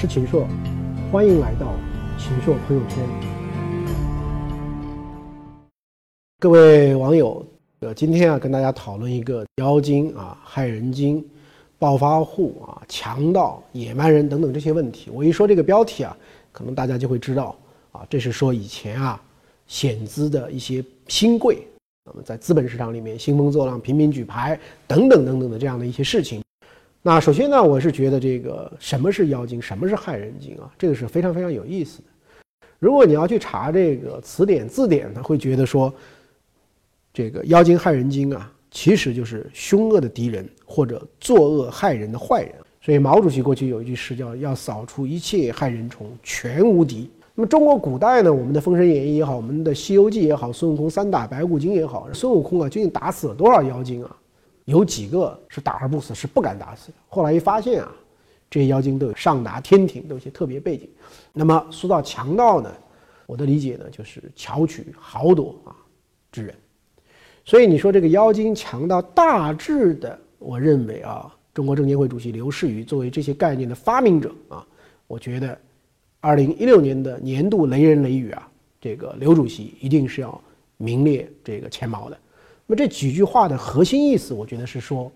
是秦朔，欢迎来到秦朔朋友圈。各位网友，呃，今天啊，跟大家讨论一个妖精啊、害人精、暴发户啊、强盗、野蛮人等等这些问题。我一说这个标题啊，可能大家就会知道啊，这是说以前啊，险资的一些新贵，那么在资本市场里面兴风作浪、频频举牌等等等等的这样的一些事情。那首先呢，我是觉得这个什么是妖精，什么是害人精啊？这个是非常非常有意思的。如果你要去查这个词典字典呢，会觉得说，这个妖精害人精啊，其实就是凶恶的敌人或者作恶害人的坏人。所以毛主席过去有一句诗叫“要扫除一切害人虫，全无敌”。那么中国古代呢，我们的《封神演义》也好，我们的《西游记》也好，孙悟空三打白骨精也好，孙悟空啊，究竟打死了多少妖精啊？有几个是打而不死，是不敢打死的。后来一发现啊，这些妖精都有上达天庭，都有些特别背景。那么说到强盗呢，我的理解呢就是巧取豪夺啊之人。所以你说这个妖精强盗，大致的，我认为啊，中国证监会主席刘士余作为这些概念的发明者啊，我觉得，二零一六年的年度雷人雷语啊，这个刘主席一定是要名列这个前茅的。那么这几句话的核心意思，我觉得是说，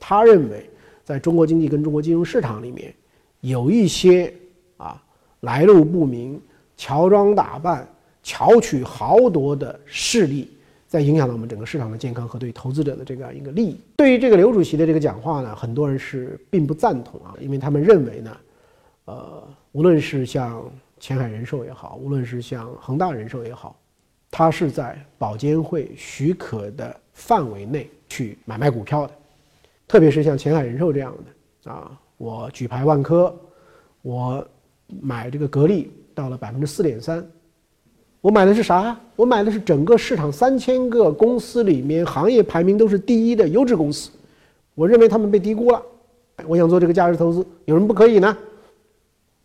他认为在中国经济跟中国金融市场里面，有一些啊来路不明、乔装打扮、巧取豪夺的势力，在影响到我们整个市场的健康和对投资者的这样一个利益。对于这个刘主席的这个讲话呢，很多人是并不赞同啊，因为他们认为呢，呃，无论是像前海人寿也好，无论是像恒大人寿也好。他是在保监会许可的范围内去买卖股票的，特别是像前海人寿这样的啊，我举牌万科，我买这个格力到了百分之四点三，我买的是啥？我买的是整个市场三千个公司里面行业排名都是第一的优质公司，我认为他们被低估了，我想做这个价值投资，有什么不可以呢？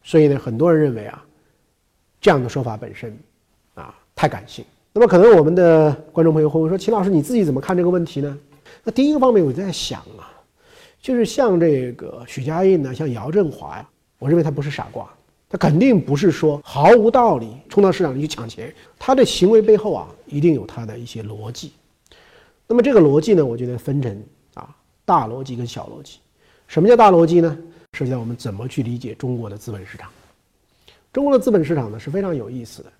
所以呢，很多人认为啊，这样的说法本身啊太感性。那么可能我们的观众朋友会问说：“秦老师，你自己怎么看这个问题呢？”那第一个方面，我在想啊，就是像这个许家印呢，像姚振华呀，我认为他不是傻瓜，他肯定不是说毫无道理冲到市场里去抢钱，他的行为背后啊，一定有他的一些逻辑。那么这个逻辑呢，我觉得分成啊大逻辑跟小逻辑。什么叫大逻辑呢？涉及到我们怎么去理解中国的资本市场。中国的资本市场呢是非常有意思的。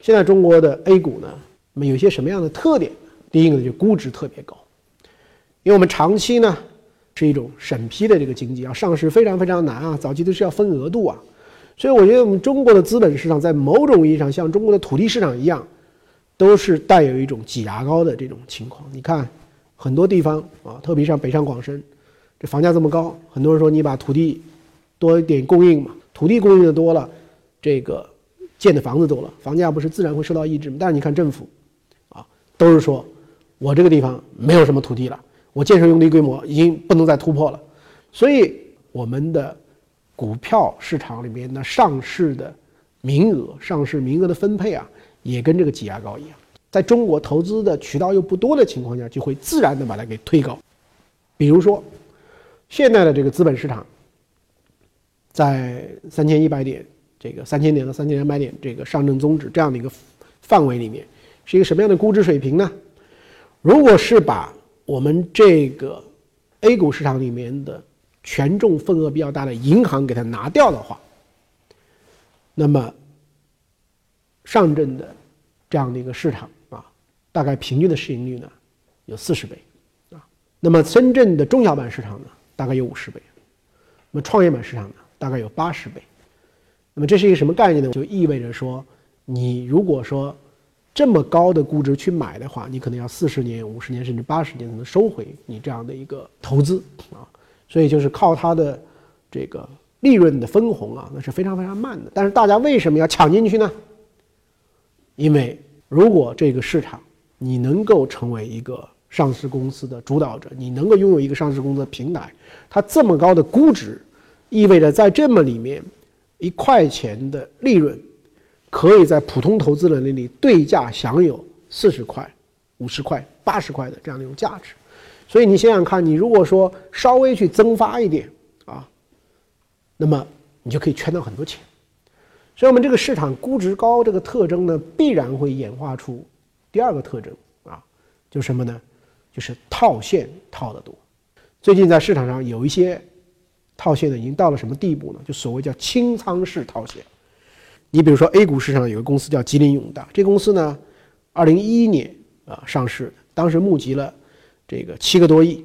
现在中国的 A 股呢，那么有些什么样的特点？第一个呢，就估值特别高，因为我们长期呢是一种审批的这个经济，要上市非常非常难啊，早期都是要分额度啊，所以我觉得我们中国的资本市场在某种意义上像中国的土地市场一样，都是带有一种挤牙膏的这种情况。你看很多地方啊，特别像北上广深，这房价这么高，很多人说你把土地多一点供应嘛，土地供应的多了，这个。建的房子多了，房价不是自然会受到抑制吗？但是你看政府，啊，都是说，我这个地方没有什么土地了，我建设用地规模已经不能再突破了，所以我们的股票市场里面的上市的名额、上市名额的分配啊，也跟这个挤牙膏一样，在中国投资的渠道又不多的情况下，就会自然的把它给推高。比如说，现在的这个资本市场，在三千一百点。这个三千点到三千两百点，这个上证综指这样的一个范围里面，是一个什么样的估值水平呢？如果是把我们这个 A 股市场里面的权重份额比较大的银行给它拿掉的话，那么上证的这样的一个市场啊，大概平均的市盈率呢有四十倍啊。那么深圳的中小板市场呢，大概有五十倍，那么创业板市场呢，大概有八十倍。那么这是一个什么概念呢？就意味着说，你如果说这么高的估值去买的话，你可能要四十年、五十年甚至八十年才能收回你这样的一个投资啊。所以就是靠它的这个利润的分红啊，那是非常非常慢的。但是大家为什么要抢进去呢？因为如果这个市场你能够成为一个上市公司的主导者，你能够拥有一个上市公司的平台，它这么高的估值，意味着在这么里面。一块钱的利润，可以在普通投资人那里对价享有四十块、五十块、八十块的这样的一种价值。所以你想想看，你如果说稍微去增发一点啊，那么你就可以圈到很多钱。所以，我们这个市场估值高这个特征呢，必然会演化出第二个特征啊，就什么呢？就是套现套得多。最近在市场上有一些套现的已经到了什么地步呢？就所谓叫清仓式套现。你比如说 A 股市场有个公司叫吉林永大，这公司呢，二零一一年啊上市，当时募集了这个七个多亿，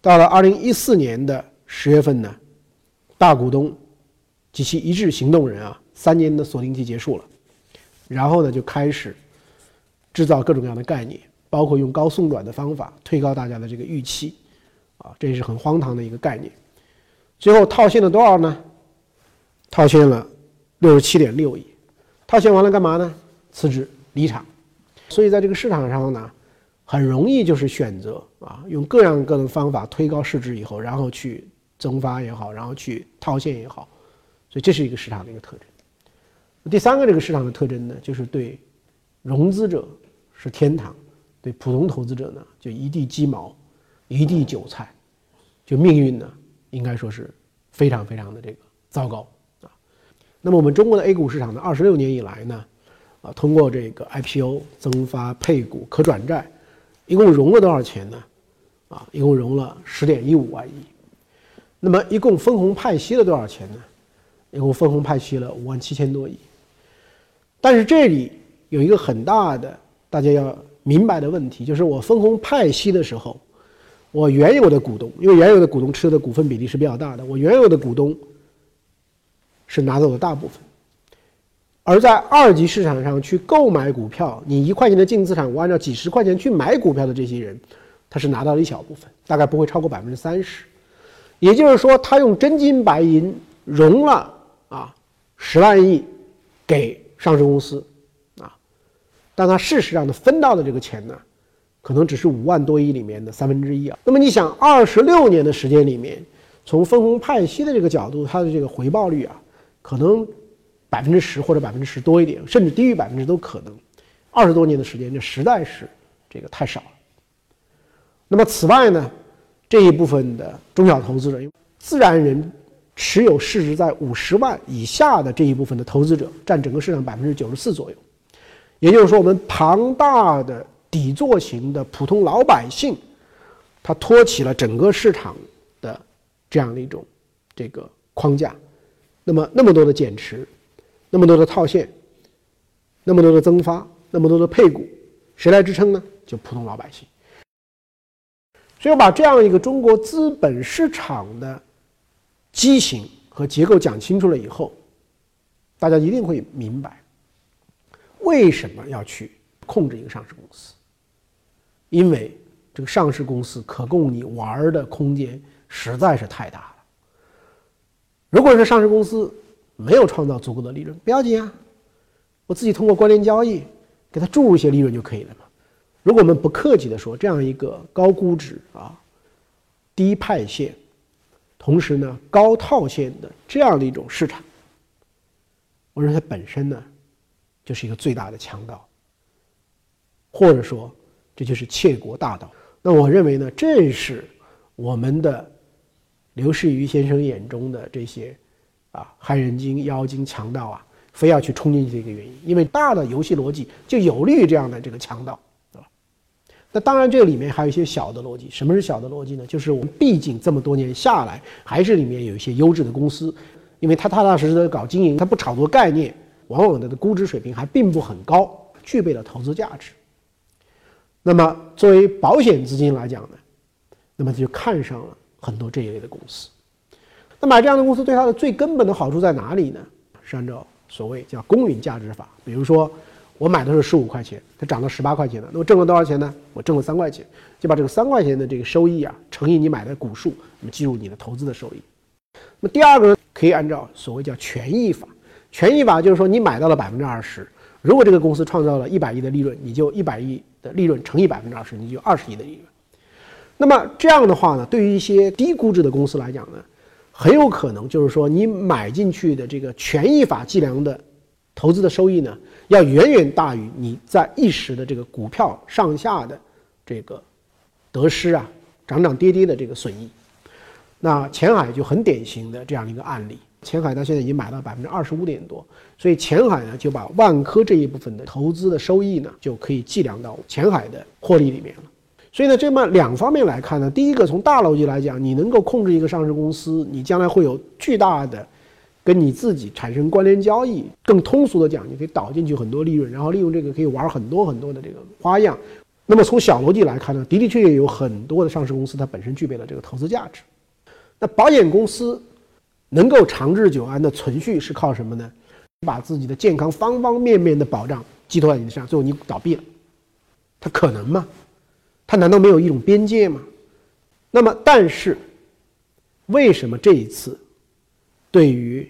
到了二零一四年的十月份呢，大股东及其一致行动人啊，三年的锁定期结束了，然后呢就开始制造各种各样的概念，包括用高送转的方法推高大家的这个预期，啊，这也是很荒唐的一个概念。最后套现了多少呢？套现了。六十七点六亿，套现完了干嘛呢？辞职离场。所以在这个市场上呢，很容易就是选择啊，用各样各样的方法推高市值以后，然后去增发也好，然后去套现也好。所以这是一个市场的一个特征。第三个这个市场的特征呢，就是对融资者是天堂，对普通投资者呢就一地鸡毛，一地韭菜，就命运呢应该说是非常非常的这个糟糕啊。那么我们中国的 A 股市场呢，二十六年以来呢，啊，通过这个 IPO 增发配股可转债，一共融了多少钱呢？啊，一共融了十点一五万亿。那么一共分红派息了多少钱呢？一共分红派息了五万七千多亿。但是这里有一个很大的大家要明白的问题，就是我分红派息的时候，我原有的股东，因为原有的股东持有的股份比例是比较大的，我原有的股东。是拿走了大部分，而在二级市场上去购买股票，你一块钱的净资产，我按照几十块钱去买股票的这些人，他是拿到了一小部分，大概不会超过百分之三十。也就是说，他用真金白银融了啊十万亿给上市公司啊，但他事实上的分到的这个钱呢，可能只是五万多亿里面的三分之一啊。那么你想，二十六年的时间里面，从分红派息的这个角度，它的这个回报率啊。可能百分之十或者百分之十多一点，甚至低于百分之都可能。二十多年的时间，这实在是这个太少了。那么此外呢，这一部分的中小投资者，自然人持有市值在五十万以下的这一部分的投资者，占整个市场百分之九十四左右。也就是说，我们庞大的底座型的普通老百姓，他托起了整个市场的这样的一种这个框架。那么那么多的减持，那么多的套现，那么多的增发，那么多的配股，谁来支撑呢？就普通老百姓。所以我把这样一个中国资本市场的畸形和结构讲清楚了以后，大家一定会明白，为什么要去控制一个上市公司？因为这个上市公司可供你玩的空间实在是太大了。如果是上市公司没有创造足够的利润，不要紧啊，我自己通过关联交易给它注入一些利润就可以了嘛。如果我们不客气的说，这样一个高估值啊、低派现，同时呢高套现的这样的一种市场，我认为它本身呢就是一个最大的强盗，或者说这就是窃国大盗。那我认为呢，这是我们的。刘士余先生眼中的这些，啊，害人精、妖精、强盗啊，非要去冲进去的一个原因，因为大的游戏逻辑就有利于这样的这个强盗，对吧？那当然，这里面还有一些小的逻辑。什么是小的逻辑呢？就是我们毕竟这么多年下来，还是里面有一些优质的公司，因为它踏踏实实的搞经营，它不炒作概念，往往的估值水平还并不很高，具备了投资价值。那么作为保险资金来讲呢，那么就看上了。很多这一类的公司，那买这样的公司对它的最根本的好处在哪里呢？是按照所谓叫公允价值法，比如说我买的是十五块钱，它涨到十八块钱了，那我挣了多少钱呢？我挣了三块钱，就把这个三块钱的这个收益啊乘以你买的股数，那么计入你的投资的收益。那么第二个呢，可以按照所谓叫权益法，权益法就是说你买到了百分之二十，如果这个公司创造了一百亿的利润，你就一百亿的利润乘以百分之二十，你就二十亿的利润。那么这样的话呢，对于一些低估值的公司来讲呢，很有可能就是说，你买进去的这个权益法计量的投资的收益呢，要远远大于你在一时的这个股票上下的这个得失啊，涨涨跌跌的这个损益。那前海就很典型的这样一个案例前海到现在已经买到百分之二十五点多，所以前海呢就把万科这一部分的投资的收益呢就可以计量到前海的获利里面了。所以呢，这么两方面来看呢，第一个从大逻辑来讲，你能够控制一个上市公司，你将来会有巨大的跟你自己产生关联交易。更通俗的讲，你可以导进去很多利润，然后利用这个可以玩很多很多的这个花样。那么从小逻辑来看呢，的的确确有很多的上市公司它本身具备了这个投资价值。那保险公司能够长治久安的存续是靠什么呢？把自己的健康方方面面的保障寄托在你身上，最后你倒闭了，它可能吗？它难道没有一种边界吗？那么，但是为什么这一次对于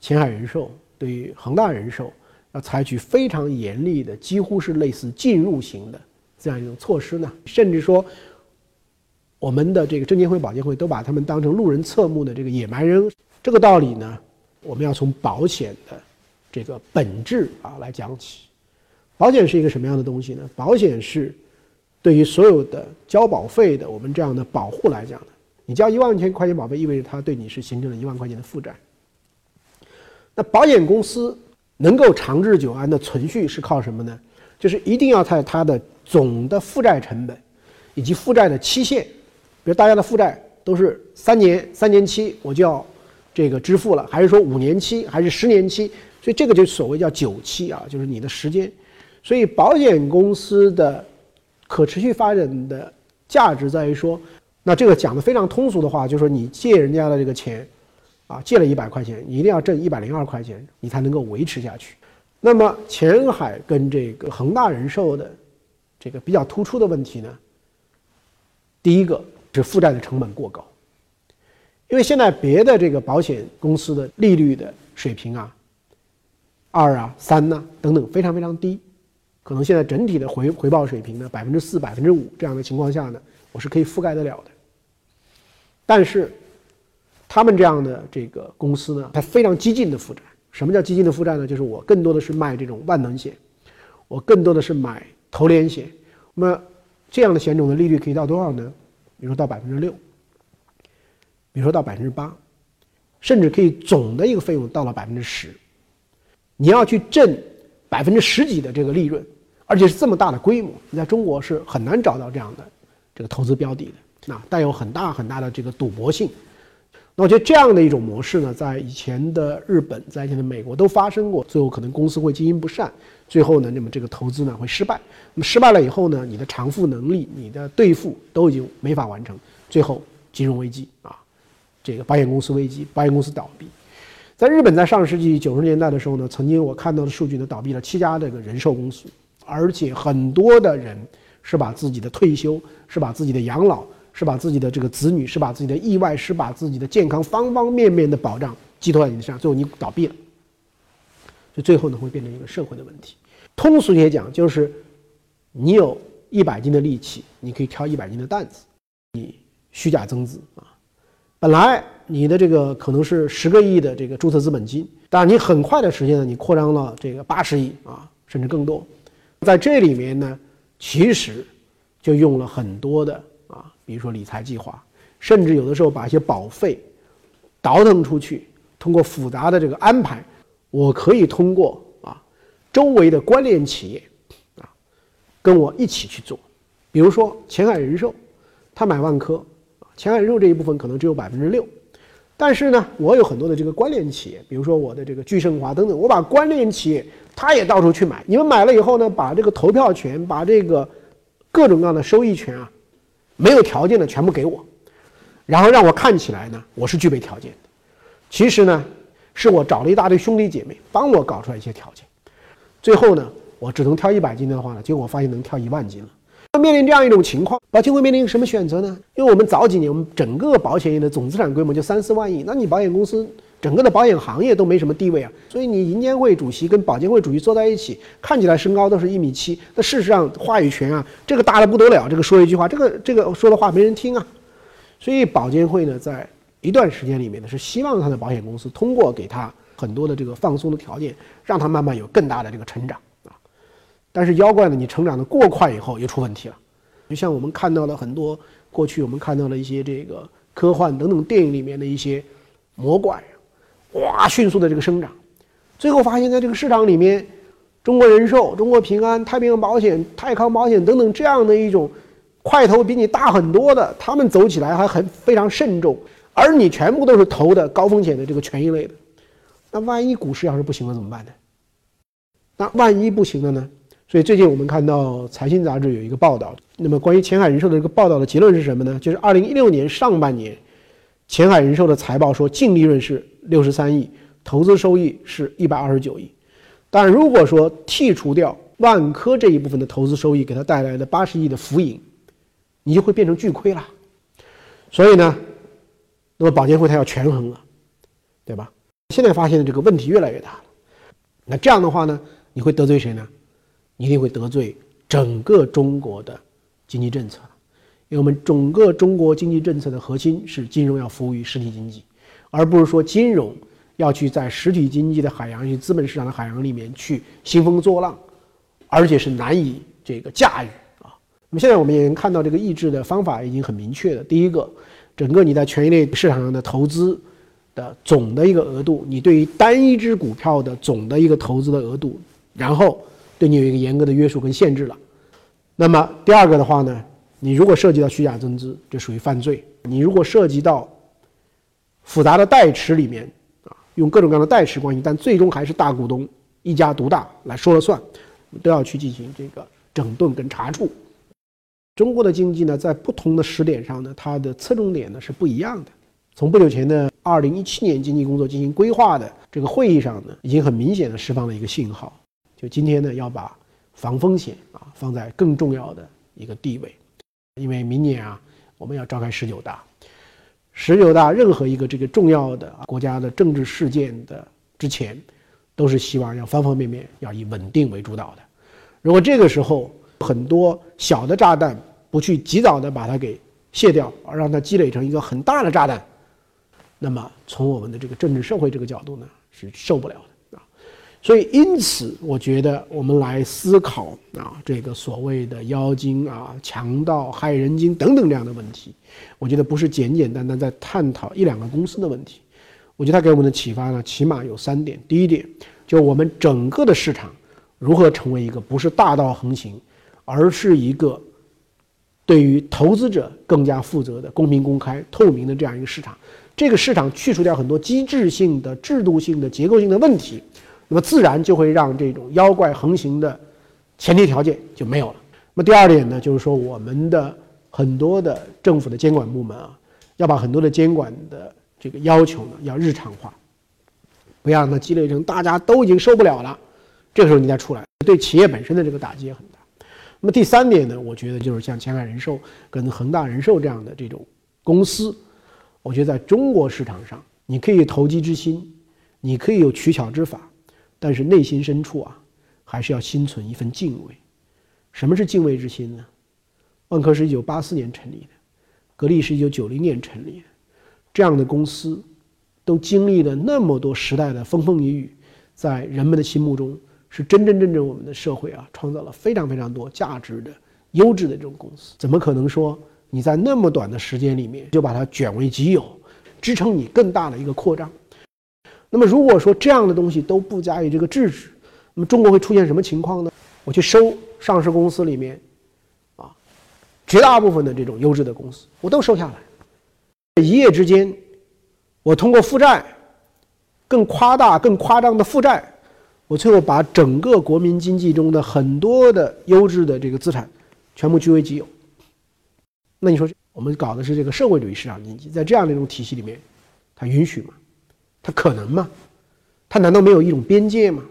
前海人寿、对于恒大人寿要采取非常严厉的，几乎是类似禁入型的这样一种措施呢？甚至说，我们的这个证监会、保监会都把他们当成路人侧目的这个野蛮人。这个道理呢，我们要从保险的这个本质啊来讲起。保险是一个什么样的东西呢？保险是。对于所有的交保费的我们这样的保护来讲的，你交一万块钱块钱保费，意味着它对你是形成了一万块钱的负债。那保险公司能够长治久安的存续是靠什么呢？就是一定要在它的总的负债成本以及负债的期限，比如大家的负债都是三年三年期我就要这个支付了，还是说五年期，还是十年期？所以这个就所谓叫久期啊，就是你的时间。所以保险公司的。可持续发展的价值在于说，那这个讲的非常通俗的话，就是说你借人家的这个钱，啊，借了一百块钱，你一定要挣一百零二块钱，你才能够维持下去。那么前海跟这个恒大人寿的这个比较突出的问题呢，第一个是负债的成本过高，因为现在别的这个保险公司的利率的水平啊，二啊、三呐等等非常非常低。可能现在整体的回回报水平呢，百分之四、百分之五这样的情况下呢，我是可以覆盖得了的。但是，他们这样的这个公司呢，它非常激进的负债。什么叫激进的负债呢？就是我更多的是卖这种万能险，我更多的是买投连险。那么这样的险种的利率可以到多少呢？比如说到百分之六，比如说到百分之八，甚至可以总的一个费用到了百分之十。你要去挣百分之十几的这个利润。而且是这么大的规模，你在中国是很难找到这样的这个投资标的的，那带有很大很大的这个赌博性。那我觉得这样的一种模式呢，在以前的日本，在以前的美国都发生过，最后可能公司会经营不善，最后呢，那么这个投资呢会失败。那么失败了以后呢，你的偿付能力、你的兑付都已经没法完成，最后金融危机啊，这个保险公司危机，保险公司倒闭。在日本，在上世纪九十年代的时候呢，曾经我看到的数据呢，倒闭了七家这个人寿公司。而且很多的人是把自己的退休，是把自己的养老，是把自己的这个子女，是把自己的意外，是把自己的健康方方面面的保障寄托在你身上，最后你倒闭了，就最后呢会变成一个社会的问题。通俗一些讲，就是你有一百斤的力气，你可以挑一百斤的担子，你虚假增资啊，本来你的这个可能是十个亿的这个注册资本金，但是你很快的时间呢，你扩张了这个八十亿啊，甚至更多。在这里面呢，其实就用了很多的，比如说理财计划，甚至有的时候把一些保费倒腾出去，通过复杂的这个安排，我可以通过啊周围的关联企业啊跟我一起去做，比如说前海人寿，他买万科啊，前海人寿这一部分可能只有百分之六。但是呢，我有很多的这个关联企业，比如说我的这个聚盛华等等，我把关联企业他也到处去买。你们买了以后呢，把这个投票权，把这个各种各样的收益权啊，没有条件的全部给我，然后让我看起来呢，我是具备条件的。其实呢，是我找了一大堆兄弟姐妹帮我搞出来一些条件。最后呢，我只能挑一百斤的话呢，结果我发现能挑一万斤了。那面临这样一种情况，保监会面临什么选择呢？因为我们早几年，我们整个保险业的总资产规模就三四万亿，那你保险公司整个的保险行业都没什么地位啊。所以你银监会主席跟保监会主席坐在一起，看起来身高都是一米七，那事实上话语权啊，这个大的不得了，这个说一句话，这个这个说的话没人听啊。所以保监会呢，在一段时间里面呢，是希望他的保险公司通过给他很多的这个放松的条件，让他慢慢有更大的这个成长啊。但是妖怪呢？你成长的过快以后又出问题了，就像我们看到了很多过去我们看到了一些这个科幻等等电影里面的一些魔怪，哇，迅速的这个生长，最后发现，在这个市场里面，中国人寿、中国平安、太平洋保险、泰康保险等等这样的一种块头比你大很多的，他们走起来还很非常慎重，而你全部都是投的高风险的这个权益类的，那万一股市要是不行了怎么办呢？那万一不行了呢？所以最近我们看到《财新》杂志有一个报道，那么关于前海人寿的这个报道的结论是什么呢？就是二零一六年上半年，前海人寿的财报说净利润是六十三亿，投资收益是一百二十九亿。但如果说剔除掉万科这一部分的投资收益给它带来的八十亿的浮盈，你就会变成巨亏了。所以呢，那么保监会它要权衡了，对吧？现在发现的这个问题越来越大了。那这样的话呢，你会得罪谁呢？你一定会得罪整个中国的经济政策，我们整个中国经济政策的核心是金融要服务于实体经济，而不是说金融要去在实体经济的海洋、与资本市场的海洋里面去兴风作浪，而且是难以这个驾驭啊。那么现在我们也能看到，这个抑制的方法已经很明确了。第一个，整个你在权益类市场上的投资的总的一个额度，你对于单一只股票的总的一个投资的额度，然后。对你有一个严格的约束跟限制了，那么第二个的话呢，你如果涉及到虚假增资，这属于犯罪；你如果涉及到复杂的代持里面啊，用各种各样的代持关系，但最终还是大股东一家独大来说了算，都要去进行这个整顿跟查处。中国的经济呢，在不同的时点上呢，它的侧重点呢是不一样的。从不久前的二零一七年经济工作进行规划的这个会议上呢，已经很明显的释放了一个信号。就今天呢，要把防风险啊放在更重要的一个地位，因为明年啊，我们要召开十九大，十九大任何一个这个重要的国家的政治事件的之前，都是希望要方方面面要以稳定为主导的。如果这个时候很多小的炸弹不去及早的把它给卸掉，而让它积累成一个很大的炸弹，那么从我们的这个政治社会这个角度呢，是受不了的。所以，因此，我觉得我们来思考啊，这个所谓的妖精啊、强盗、害人精等等这样的问题，我觉得不是简简单单在探讨一两个公司的问题。我觉得它给我们的启发呢，起码有三点。第一点，就我们整个的市场如何成为一个不是大道横行，而是一个对于投资者更加负责的、公平、公开、透明的这样一个市场。这个市场去除掉很多机制性的、制度性的、结构性的问题。那么自然就会让这种妖怪横行的前提条件就没有了。那么第二点呢，就是说我们的很多的政府的监管部门啊，要把很多的监管的这个要求呢要日常化，不要让它积累成大家都已经受不了了，这个时候你再出来，对企业本身的这个打击也很大。那么第三点呢，我觉得就是像前海人寿跟恒大人寿这样的这种公司，我觉得在中国市场上，你可以投机之心，你可以有取巧之法。但是内心深处啊，还是要心存一份敬畏。什么是敬畏之心呢？万科是一九八四年成立的，格力是一九九零年成立的，这样的公司都经历了那么多时代的风风雨雨，在人们的心目中是真真正正我们的社会啊，创造了非常非常多价值的优质的这种公司。怎么可能说你在那么短的时间里面就把它卷为己有，支撑你更大的一个扩张？那么，如果说这样的东西都不加以这个制止，那么中国会出现什么情况呢？我去收上市公司里面，啊，绝大部分的这种优质的公司，我都收下来。一夜之间，我通过负债，更夸大、更夸张的负债，我最后把整个国民经济中的很多的优质的这个资产，全部据为己有。那你说，我们搞的是这个社会主义市场经济，在这样的一种体系里面，它允许吗？它可能吗？它难道没有一种边界吗？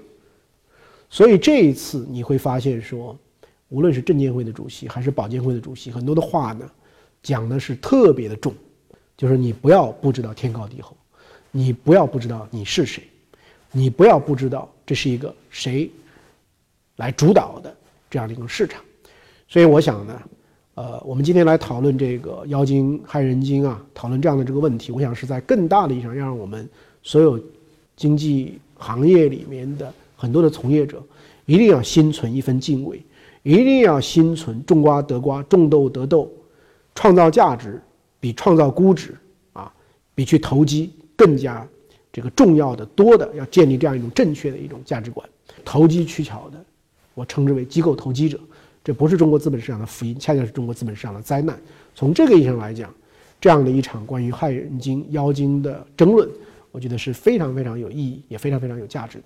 所以这一次你会发现，说无论是证监会的主席还是保监会的主席，很多的话呢，讲的是特别的重，就是你不要不知道天高地厚，你不要不知道你是谁，你不要不知道这是一个谁来主导的这样的一个市场。所以我想呢。呃，我们今天来讨论这个妖精害人精啊，讨论这样的这个问题，我想是在更大的意义上，要让我们所有经济行业里面的很多的从业者一定要心存一份敬畏一定要心存种瓜得瓜种豆得豆创造价值比创造估值啊比去投机更加这个重要的多的要建立这样一种正确的一种价值观投机取巧的我称之为机构投机者这不是中国资本市场的福音恰恰是中国资本市场的灾难。从这个意义上来讲这样的一场关于害人精妖精的争论我觉得是非常非常有意义也非常非常有价值的。